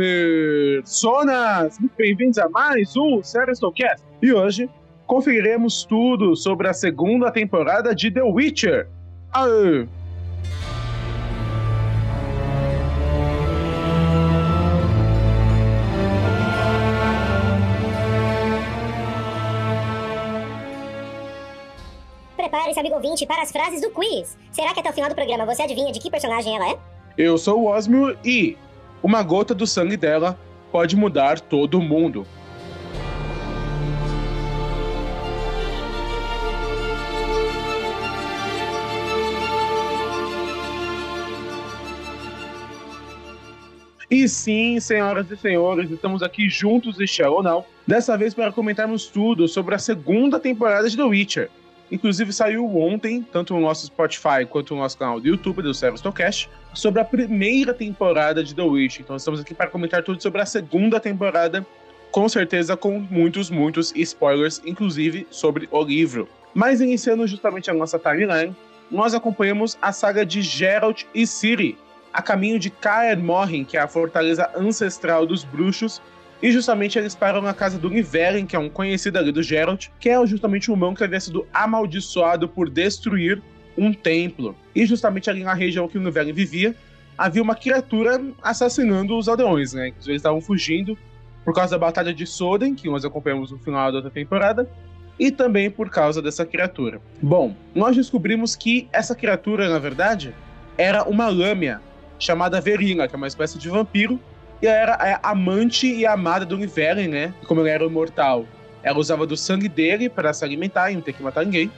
personas! Muito bem-vindos a mais um Cast. E hoje conferiremos tudo sobre a segunda temporada de The Witcher. Aê! Prepare-se, amigo ouvinte, para as frases do quiz. Será que até o final do programa você adivinha de que personagem ela é? Eu sou o Osmio e uma gota do sangue dela pode mudar todo o mundo. E sim, senhoras e senhores, estamos aqui juntos, este é ou não, dessa vez para comentarmos tudo sobre a segunda temporada de The Witcher. Inclusive saiu ontem, tanto no nosso Spotify quanto no nosso canal do YouTube do Stocast, sobre a primeira temporada de The Witch. Então estamos aqui para comentar tudo sobre a segunda temporada, com certeza com muitos, muitos spoilers, inclusive sobre o livro. Mas iniciando justamente a nossa timeline, nós acompanhamos a saga de Geralt e Ciri, a caminho de Kaer Morhen, que é a fortaleza ancestral dos bruxos, e justamente eles param na casa do Nivellen, que é um conhecido ali do Geralt, que é justamente um humano que havia sido amaldiçoado por destruir um templo. E justamente ali na região que o Nivellen vivia, havia uma criatura assassinando os aldeões, né? Eles estavam fugindo por causa da Batalha de Soden, que nós acompanhamos no final da outra temporada, e também por causa dessa criatura. Bom, nós descobrimos que essa criatura, na verdade, era uma lâmina chamada Verina, que é uma espécie de vampiro, e ela era a amante e amada do Nivellen, né? Como ele era imortal, ela usava do sangue dele para se alimentar e não ter que matar ninguém.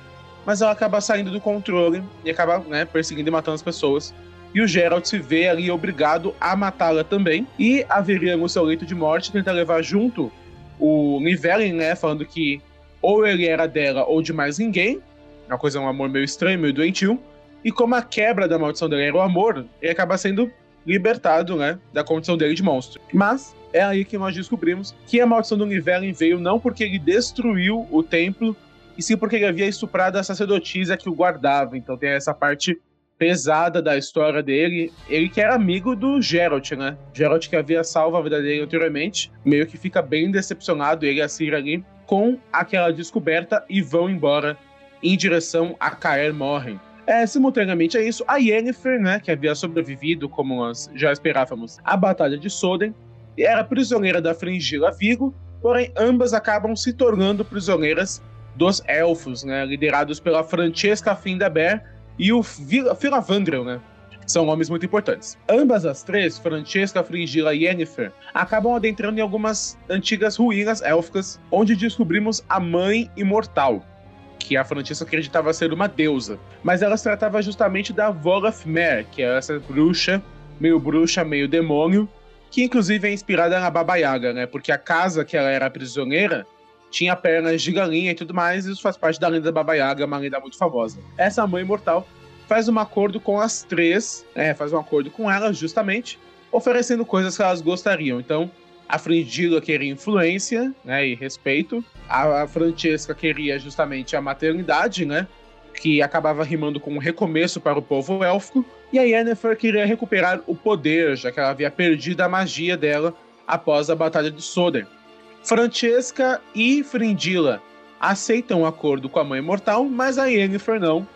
Mas ela acaba saindo do controle e acaba né, perseguindo e matando as pessoas. E o Geralt se vê ali obrigado a matá-la também. E a Verina, no seu leito de morte, tenta levar junto o Nivellen, né? Falando que ou ele era dela ou de mais ninguém. Uma coisa, um amor meio estranho, meio doentio. E como a quebra da maldição dele era o amor, ele acaba sendo libertado, né, da condição dele de monstro. Mas é aí que nós descobrimos que a maldição do Nivellen veio não porque ele destruiu o templo, e sim porque ele havia estuprado a sacerdotisa que o guardava. Então tem essa parte pesada da história dele. Ele que era amigo do Geralt, né? Geralt que havia salvo a vida dele anteriormente, meio que fica bem decepcionado, ele a Ciri ali, com aquela descoberta e vão embora em direção a Caer Morren. É, simultaneamente a isso, a Yennefer, né, que havia sobrevivido, como nós já esperávamos, à Batalha de Soden, era prisioneira da Fringila Vigo, porém ambas acabam se tornando prisioneiras dos elfos, né, liderados pela Francesca Findaber e o Filavandrel, né, são nomes muito importantes. Ambas as três, Francesca, Fringila e Yennefer, acabam adentrando em algumas antigas ruínas élficas, onde descobrimos a Mãe Imortal, que a Francesca acreditava ser uma deusa. Mas ela se tratava justamente da Volafmer, que é essa bruxa, meio bruxa, meio demônio, que inclusive é inspirada na Baba Yaga, né? Porque a casa que ela era prisioneira tinha pernas de galinha e tudo mais, e isso faz parte da lenda da Baba Yaga, uma lenda muito famosa. Essa mãe imortal faz um acordo com as três, né? Faz um acordo com elas, justamente, oferecendo coisas que elas gostariam. Então, a Frindila queria influência né, e respeito. A, a Francesca queria justamente a maternidade, né? Que acabava rimando com um recomeço para o povo élfico. E a Yennefer queria recuperar o poder, já que ela havia perdido a magia dela após a Batalha de Soden. Francesca e Frindila aceitam o um acordo com a Mãe Mortal, mas a Yennefer não,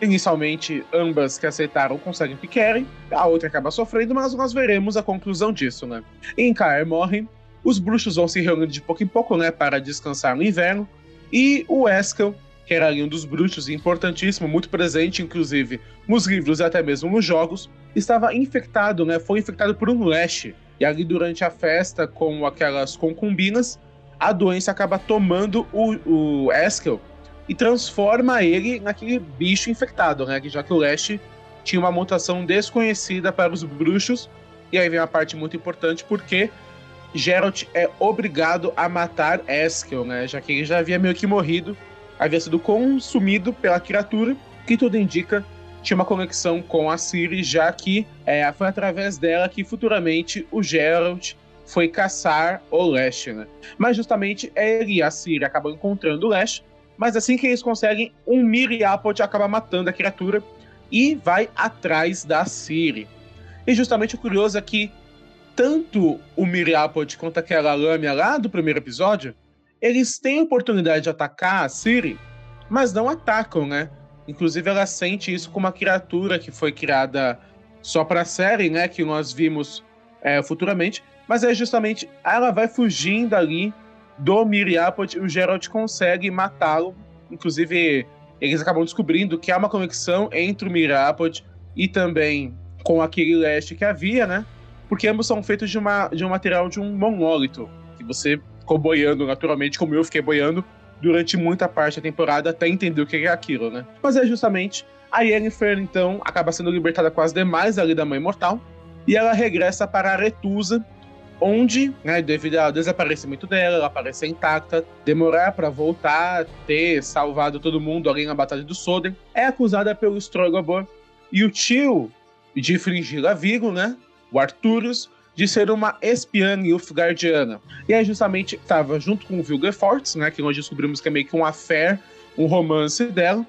Inicialmente, ambas que aceitaram conseguem o que querem, a outra acaba sofrendo, mas nós veremos a conclusão disso, né? Em Caer morrem, os bruxos vão se reunindo de pouco em pouco, né, para descansar no inverno, e o Eskel, que era ali um dos bruxos importantíssimo, muito presente, inclusive, nos livros e até mesmo nos jogos, estava infectado, né, foi infectado por um leste, e ali durante a festa com aquelas concubinas, a doença acaba tomando o, o Eskel e transforma ele naquele bicho infectado, né? Já que o Leste tinha uma mutação desconhecida para os bruxos. E aí vem uma parte muito importante, porque Geralt é obrigado a matar Eskel, né? Já que ele já havia meio que morrido, havia sido consumido pela criatura, que tudo indica tinha uma conexão com a Ciri, já que é, foi através dela que futuramente o Geralt foi caçar o Leste, né? Mas justamente ele e a Ciri acabam encontrando o Leste, mas assim que eles conseguem, um Miriapod acaba matando a criatura e vai atrás da Ciri. E justamente o curioso é que tanto o Miriapod quanto aquela lâmina lá do primeiro episódio, eles têm oportunidade de atacar a Siri, mas não atacam, né? Inclusive, ela sente isso como uma criatura que foi criada só para a série, né? Que nós vimos é, futuramente. Mas é justamente ela vai fugindo ali do Miriapod o Geralt consegue matá-lo. Inclusive, eles acabam descobrindo que há uma conexão entre o Miriapod e também com aquele leste que havia, né? Porque ambos são feitos de, uma, de um material de um monólito, que você ficou boiando naturalmente, como eu fiquei boiando durante muita parte da temporada até entender o que é aquilo, né? Mas é justamente a Yennefer, então, acaba sendo libertada com as demais ali da Mãe Mortal e ela regressa para Aretusa, onde, né, devido ao desaparecimento dela, ela aparece intacta, demorar para voltar, ter salvado todo mundo ali na Batalha do Soden, é acusada pelo Strogobor e o tio de Fringila Vigo, né, o Arturus, de ser uma espiã Nilfgaardiana. E aí justamente estava junto com o Vilgefortz, né, que nós descobrimos que é meio que um affair, um romance dela,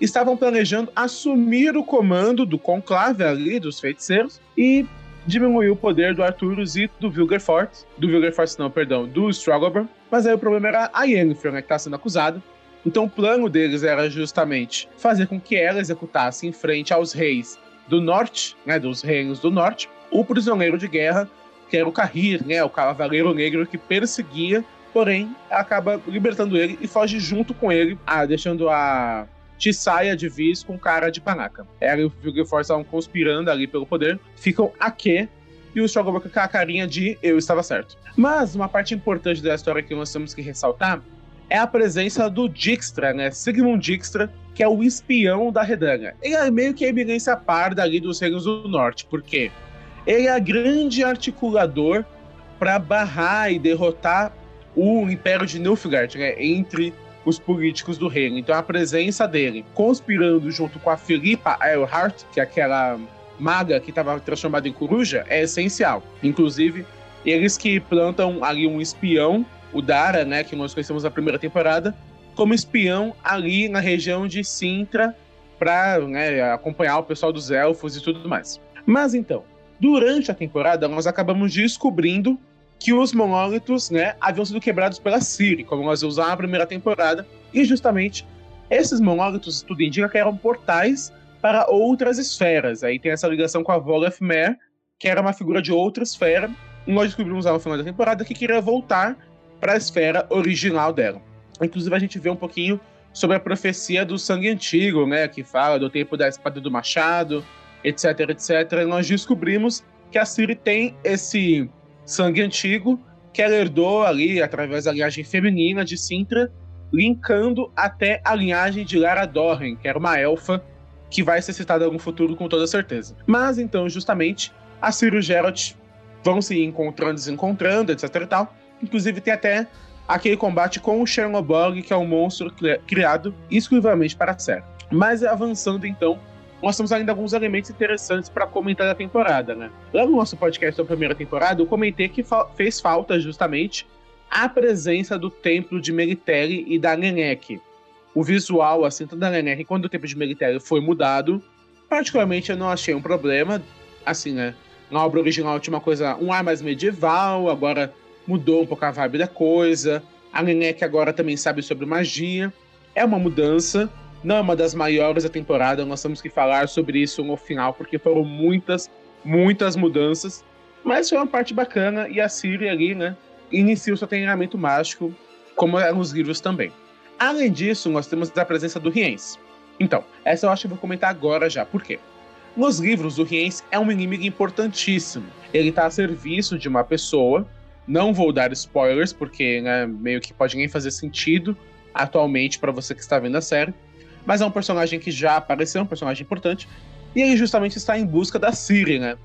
estavam planejando assumir o comando do conclave ali, dos feiticeiros, e diminuir o poder do Arturus e do Vilgerfort. Do Vilgerfort, não, perdão, do Strogobor. Mas aí o problema era a Yennefer, né, que está sendo acusada. Então o plano deles era justamente fazer com que ela executasse em frente aos reis do norte, né, dos reinos do norte, o prisioneiro de guerra, que era o Carrir, né, o cavaleiro negro que perseguia, porém acaba libertando ele e foge junto com ele, ah, deixando a te saia de vez com cara de panaca. Ela e o Vilgefortz estavam conspirando ali pelo poder, ficam aqui e o Shogun com a carinha de eu estava certo. Mas uma parte importante da história que nós temos que ressaltar é a presença do Dijkstra, né? Sigmund Dijkstra, que é o espião da Redanga. Ele é meio que a eminência parda ali dos Reinos do Norte, porque ele é grande articulador para barrar e derrotar o Império de Nilfgaard, né? Entre os políticos do reino. Então a presença dele, conspirando junto com a Filipa Earhart, que é aquela maga que estava transformada em coruja, é essencial. Inclusive, eles que plantam ali um espião, o Dara, né, que nós conhecemos na primeira temporada, como espião ali na região de Sintra para né, acompanhar o pessoal dos elfos e tudo mais. Mas então, durante a temporada, nós acabamos descobrindo que os monólitos, né, haviam sido quebrados pela Ciri, como nós vimos na primeira temporada, e justamente esses monólitos, tudo indica que eram portais para outras esferas. Aí tem essa ligação com a Voleth Mer, que era uma figura de outra esfera, e nós descobrimos lá no final da temporada que queria voltar para a esfera original dela. Inclusive a gente vê um pouquinho sobre a profecia do sangue antigo, né, que fala do tempo da espada do machado, etc, etc. E nós descobrimos que a Ciri tem esse sangue antigo que ela herdou ali através da linhagem feminina de Sintra, linkando até a linhagem de Lara Dorren, que era uma elfa que vai ser citada no futuro com toda certeza. Mas então, justamente, a Ciri e Geralt vão se encontrando, desencontrando, etc e tal. Inclusive tem até aquele combate com o Chernobog, que é um monstro criado exclusivamente para a série. Mas avançando então nós temos ainda alguns elementos interessantes para comentar da temporada, né? Lá no nosso podcast da primeira temporada, eu comentei que fa fez falta justamente a presença do templo de Meritelli e da Nenek. O visual, assim, tanto da Nenek quanto do templo de Meritelli foi mudado. Particularmente, eu não achei um problema. Assim, né? Na obra original tinha uma coisa, um ar mais medieval, agora mudou um pouco a vibe da coisa. A Nenek agora também sabe sobre magia. É uma mudança, não é uma das maiores da temporada, nós temos que falar sobre isso no final, porque foram muitas, muitas mudanças. Mas foi uma parte bacana e a Siri ali, né, inicia o seu treinamento mágico, como é nos livros também. Além disso, nós temos a presença do Riens. Então, essa eu acho que eu vou comentar agora já. Por quê? Nos livros, o Riens é um inimigo importantíssimo. Ele está a serviço de uma pessoa. Não vou dar spoilers, porque né, meio que pode nem fazer sentido atualmente para você que está vendo a série mas é um personagem que já apareceu, um personagem importante, e ele justamente está em busca da Ciri, né?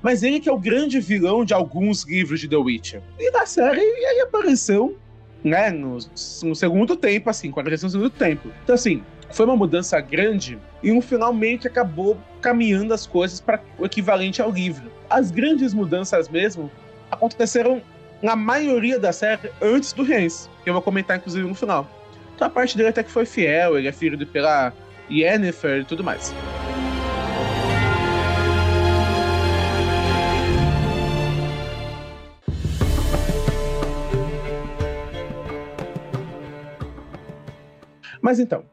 Mas ele que é o grande vilão de alguns livros de The Witcher. E na série ele apareceu, né, no, no segundo tempo, assim, quando ele no segundo tempo. Então, assim, foi uma mudança grande e um finalmente acabou caminhando as coisas para o equivalente ao livro. As grandes mudanças mesmo aconteceram na maioria da série antes do Reis, que eu vou comentar inclusive no final. Então a parte dele até que foi fiel, ele é filho pela Yennefer e tudo mais. Mas então,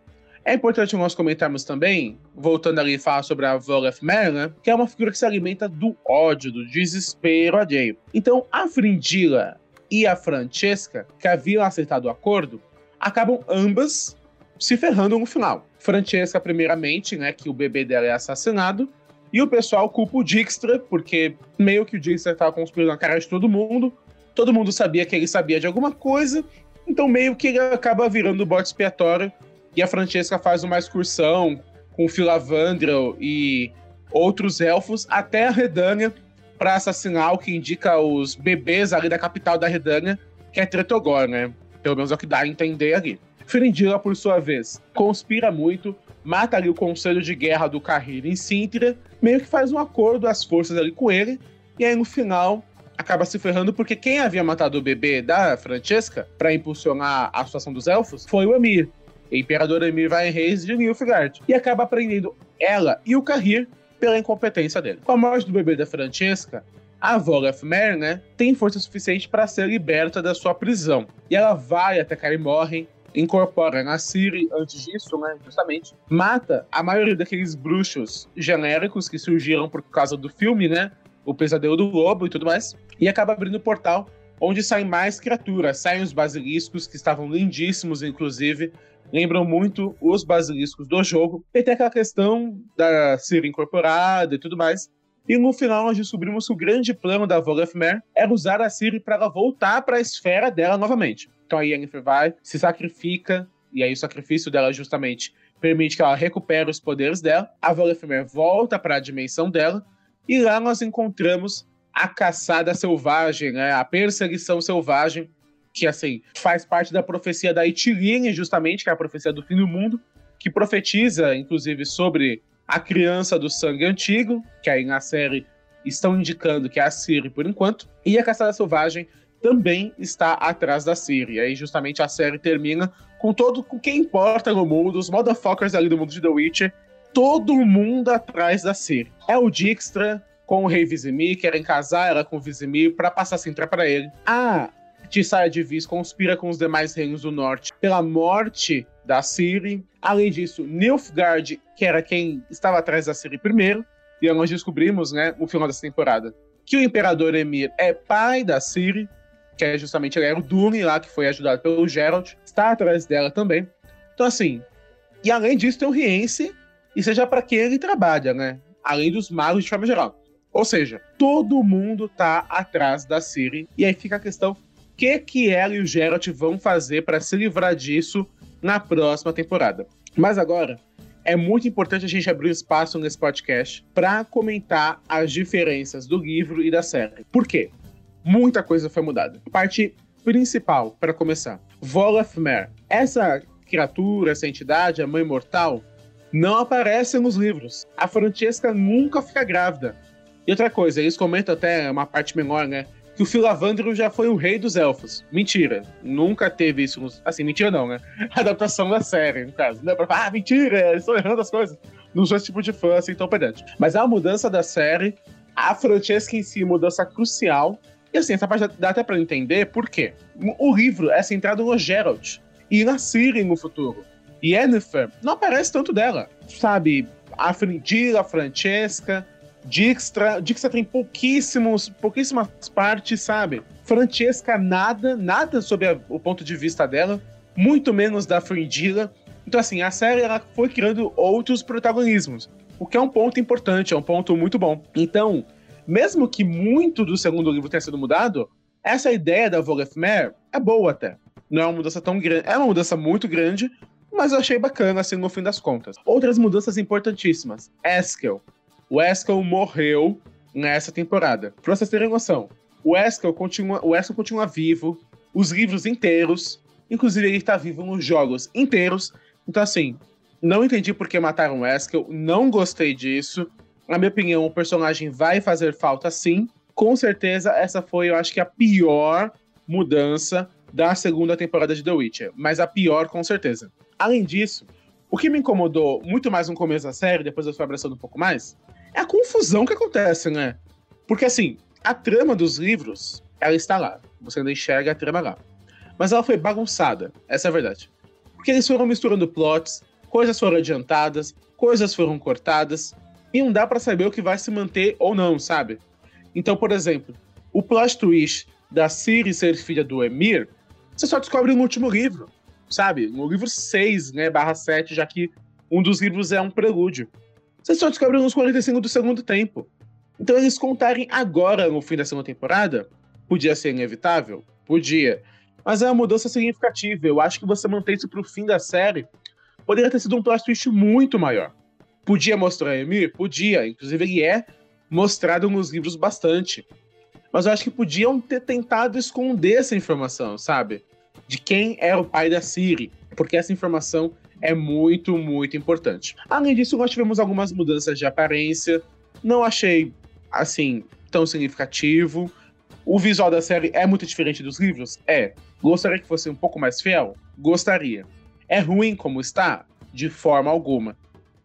é importante nós comentarmos também, voltando ali a falar sobre a Volef Merlin, né, que é uma figura que se alimenta do ódio, do desespero alheio. Então, a Frindila e a Francesca, que haviam acertado o acordo, acabam ambas se ferrando no final. Francesca, primeiramente, né, que o bebê dela é assassinado, e o pessoal culpa o Dijkstra, porque meio que o Dijkstra estava conspirando na cara de todo mundo, todo mundo sabia que ele sabia de alguma coisa, então meio que ele acaba virando o bote expiatório, e a Francesca faz uma excursão com Filavandrel e outros elfos até a Redânia para assassinar o que indica os bebês ali da capital da Redânia, que é Tretogor, né? Pelo menos é o que dá a entender ali. Ferindila, por sua vez, conspira muito, mata ali o conselho de guerra do Carrilho em Sintra, meio que faz um acordo as forças ali com ele, e aí no final acaba se ferrando porque quem havia matado o bebê da Francesca para impulsionar a situação dos elfos foi o Emir, o imperador Emir Vai Reis de Nilfgaard, e acaba prendendo ela e o Carrir pela incompetência dele. Com a morte do bebê da Francesca, a Mer, né, tem força suficiente para ser liberta da sua prisão. E ela vai até Karimorren, incorpora na Ciri antes disso, né, justamente, mata a maioria daqueles bruxos genéricos que surgiram por causa do filme, né, o pesadelo do lobo e tudo mais, e acaba abrindo o portal onde saem mais criaturas, saem os basiliscos que estavam lindíssimos, inclusive, lembram muito os basiliscos do jogo, e tem aquela questão da Ciri incorporada e tudo mais. E no final nós descobrimos que o grande plano da Volafmer era usar a Ciri para ela voltar para a esfera dela novamente. Então a Yennefer vai, se sacrifica, e aí o sacrifício dela justamente permite que ela recupere os poderes dela. A Volefmer volta para a dimensão dela, e lá nós encontramos a caçada selvagem, né? a perseguição selvagem, que assim faz parte da profecia da Itiline, justamente, que é a profecia do fim do mundo, que profetiza, inclusive, sobre a criança do sangue antigo, que aí na série estão indicando que é a Ciri por enquanto, e a caçada selvagem também está atrás da Siri. E aí, justamente, a série termina com todo com quem importa no mundo, os motherfuckers ali do mundo de The Witcher, todo mundo atrás da Siri. É o Dijkstra com o rei Vizimir, querem casar ela com o Vizimir para passar Sintra para ele. A Tissaia de Viz conspira com os demais reinos do norte pela morte da Ciri. Além disso, Nilfgaard, que era quem estava atrás da Ciri primeiro, e nós descobrimos, né, no final dessa temporada, que o imperador Emir é pai da Ciri, que é justamente ele era o Dune lá, que foi ajudado pelo Geralt, está atrás dela também. Então, assim, e além disso tem o Riense, e seja para quem ele trabalha, né? Além dos magos de forma geral. Ou seja, todo mundo tá atrás da Ciri, e aí fica a questão: o que, que ela e o Geralt vão fazer para se livrar disso na próxima temporada? Mas agora, é muito importante a gente abrir espaço nesse podcast para comentar as diferenças do livro e da série. Por quê? muita coisa foi mudada. Parte principal, para começar, Volafmer. Essa criatura, essa entidade, a mãe mortal, não aparece nos livros. A Francesca nunca fica grávida. E outra coisa, eles comentam até uma parte menor, né? Que o Filavandro já foi o rei dos elfos. Mentira. Nunca teve isso. Nos... Assim, mentira não, né? adaptação da série, no caso. Não é pra falar, ah, mentira, estou errando as coisas. Não sou esse tipo de fã assim tão pedante. Mas a mudança da série, a Francesca em si, mudança crucial. E assim, essa parte dá até pra entender por quê. O livro é centrado no Geralt e na Ciri no futuro. E Yennefer não aparece tanto dela. Sabe, a Frindila, a Francesca, Dijkstra, Dijkstra tem pouquíssimos, pouquíssimas partes, sabe? Francesca, nada, nada sobre a, o ponto de vista dela, muito menos da Frindila. Então, assim, a série ela foi criando outros protagonismos, o que é um ponto importante, é um ponto muito bom. Então, mesmo que muito do segundo livro tenha sido mudado, essa ideia da Volefmer é boa até. Não é uma mudança tão grande. É uma mudança muito grande, mas eu achei bacana, assim, no fim das contas. Outras mudanças importantíssimas. Eskel. O Eskel morreu nessa temporada. Pra vocês terem noção, o Eskel continua, continua vivo, os livros inteiros, inclusive ele tá vivo nos jogos inteiros. Então, assim, não entendi por que mataram o Eskel, não gostei disso. Na minha opinião, o personagem vai fazer falta sim. Com certeza, essa foi, eu acho que, a pior mudança da segunda temporada de The Witcher. Mas a pior, com certeza. Além disso, o que me incomodou muito mais no começo da série, depois eu fui abraçando um pouco mais, é a confusão que acontece, né? Porque, assim, a trama dos livros, ela está lá. Você ainda enxerga a trama lá. Mas ela foi bagunçada, essa é a verdade. Porque eles foram misturando plots, coisas foram adiantadas, coisas foram cortadas, e não dá para saber o que vai se manter ou não, sabe? Então, por exemplo, o plot twist da Ciri ser filha do Emir, você só descobre no último livro, sabe? No livro 6, né, barra 7, já que um dos livros é um prelúdio. Você só descobre nos 45 do segundo tempo. Então eles contarem agora no fim da segunda temporada, podia ser inevitável? Podia. Mas é uma mudança significativa. Eu acho que você manter isso pro fim da série poderia ter sido um plot twist muito maior. Podia mostrar Emir? Podia. Inclusive, ele é mostrado nos livros bastante. Mas eu acho que podiam ter tentado esconder essa informação, sabe? De quem é o pai da Siri. Porque essa informação é muito, muito importante. Além disso, nós tivemos algumas mudanças de aparência. Não achei, assim, tão significativo. O visual da série é muito diferente dos livros? É. Gostaria que fosse um pouco mais fiel? Gostaria. É ruim como está? De forma alguma.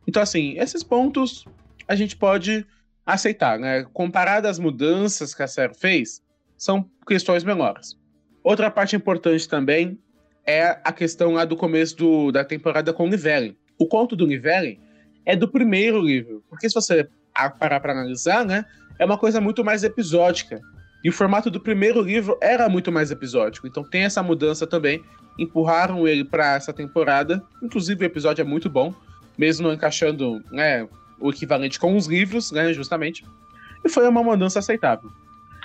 Então, assim, esses pontos a gente pode aceitar, né? Comparado às mudanças que a série fez, são questões menores. Outra parte importante também é a questão lá do começo do, da temporada com o Nivellen. O conto do Nivellen é do primeiro livro, porque se você parar para analisar, né, é uma coisa muito mais episódica. E o formato do primeiro livro era muito mais episódico, então tem essa mudança também. Empurraram ele para essa temporada, inclusive o episódio é muito bom, mesmo não encaixando né, o equivalente com os livros, né, justamente. E foi uma mudança aceitável.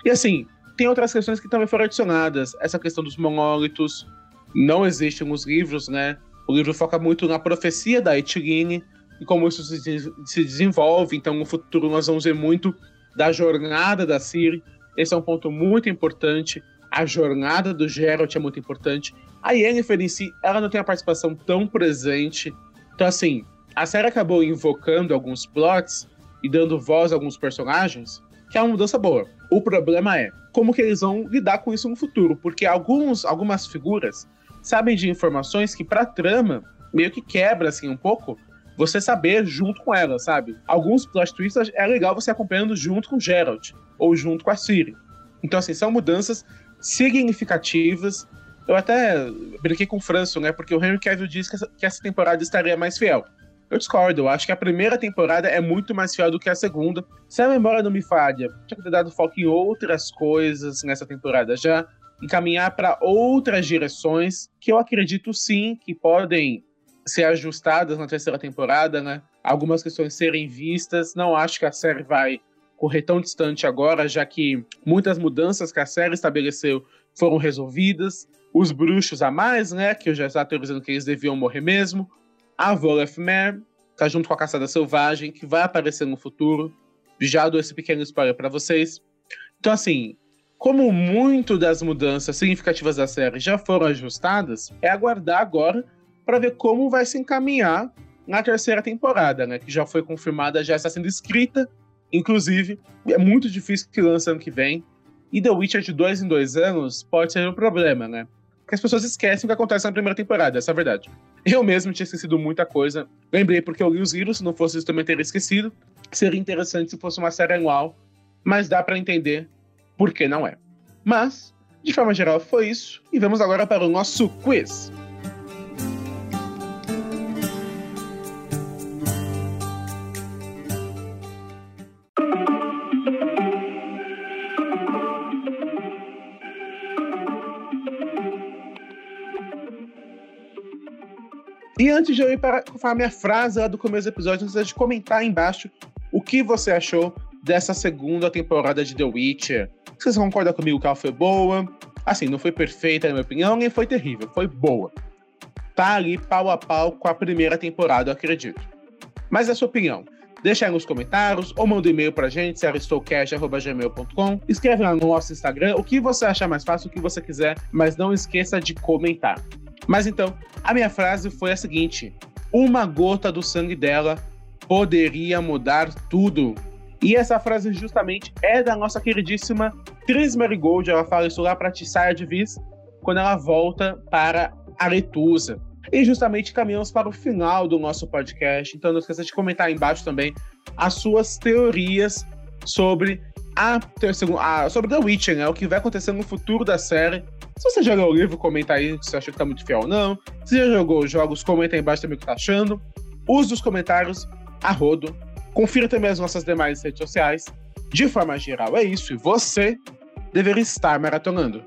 E assim, tem outras questões que também foram adicionadas. Essa questão dos monólitos não existe nos livros, né? O livro foca muito na profecia da Etiline e como isso se, se desenvolve. Então, no futuro, nós vamos ver muito da jornada da Ciri. Esse é um ponto muito importante. A jornada do Geralt é muito importante. A Yennefer em si, ela não tem a participação tão presente. Então, assim, a série acabou invocando alguns plots e dando voz a alguns personagens, que é uma mudança boa. O problema é como que eles vão lidar com isso no futuro, porque alguns, algumas figuras sabem de informações que pra trama meio que quebra assim um pouco você saber junto com ela, sabe? Alguns plot twists é legal você acompanhando junto com Geralt ou junto com a Ciri. Então assim, são mudanças significativas. Eu até brinquei com o Franço, né? Porque o Henry Cavill disse que essa, que essa temporada estaria mais fiel. Eu discordo, eu acho que a primeira temporada é muito mais fiel do que a segunda. Se a memória não me falha, tinha que ter dado foco em outras coisas nessa temporada já, encaminhar para outras direções que eu acredito sim que podem ser ajustadas na terceira temporada, né? Algumas questões serem vistas. Não acho que a série vai correr tão distante agora, já que muitas mudanças que a série estabeleceu foram resolvidas. Os bruxos a mais, né? Que eu já estava teorizando que eles deviam morrer mesmo. A Volefmer tá junto com a Caçada Selvagem, que vai aparecer no futuro. Já dou esse pequeno spoiler para vocês. Então, assim, como muito das mudanças significativas da série já foram ajustadas, é aguardar agora para ver como vai se encaminhar na terceira temporada, né? Que já foi confirmada, já está sendo escrita. Inclusive, é muito difícil que lance ano que vem. E The Witcher de dois em dois anos pode ser um problema, né? Porque as pessoas esquecem o que acontece na primeira temporada, essa é a verdade. Eu mesmo tinha esquecido muita coisa. Lembrei porque eu li os livros, se não fosse isso também teria esquecido. Seria interessante se fosse uma série anual, mas dá para entender por que não é. Mas, de forma geral, foi isso. E vamos agora para o nosso quiz. E antes de eu ir para a minha frase lá do começo do episódio, antes de comentar aí embaixo o que você achou dessa segunda temporada de The Witcher. Vocês concordam comigo que ela foi boa? Assim, não foi perfeita, na minha opinião, nem foi terrível, foi boa. Tá ali pau a pau com a primeira temporada, eu acredito. Mas a sua opinião. Deixa aí nos comentários ou manda um e-mail pra gente, seristocast.gmail.com. Escreve lá no nosso Instagram o que você achar mais fácil, o que você quiser, mas não esqueça de comentar. Mas então, a minha frase foi a seguinte: Uma gota do sangue dela poderia mudar tudo. E essa frase justamente é da nossa queridíssima Tris Marigold, ela fala isso lá para Tissaia de Viz, quando ela volta para Aretusa. E justamente caminhamos para o final do nosso podcast, então não esqueça de comentar aí embaixo também as suas teorias sobre a, a sobre The Witcher, né? O que vai acontecer no futuro da série. Se você já leu o livro, comenta aí se você acha que tá muito fiel ou não. Se já jogou os jogos, comenta aí embaixo também o que tá achando. Use os comentários a rodo. Confira também as nossas demais redes sociais. De forma geral, é isso. E você deveria estar maratonando.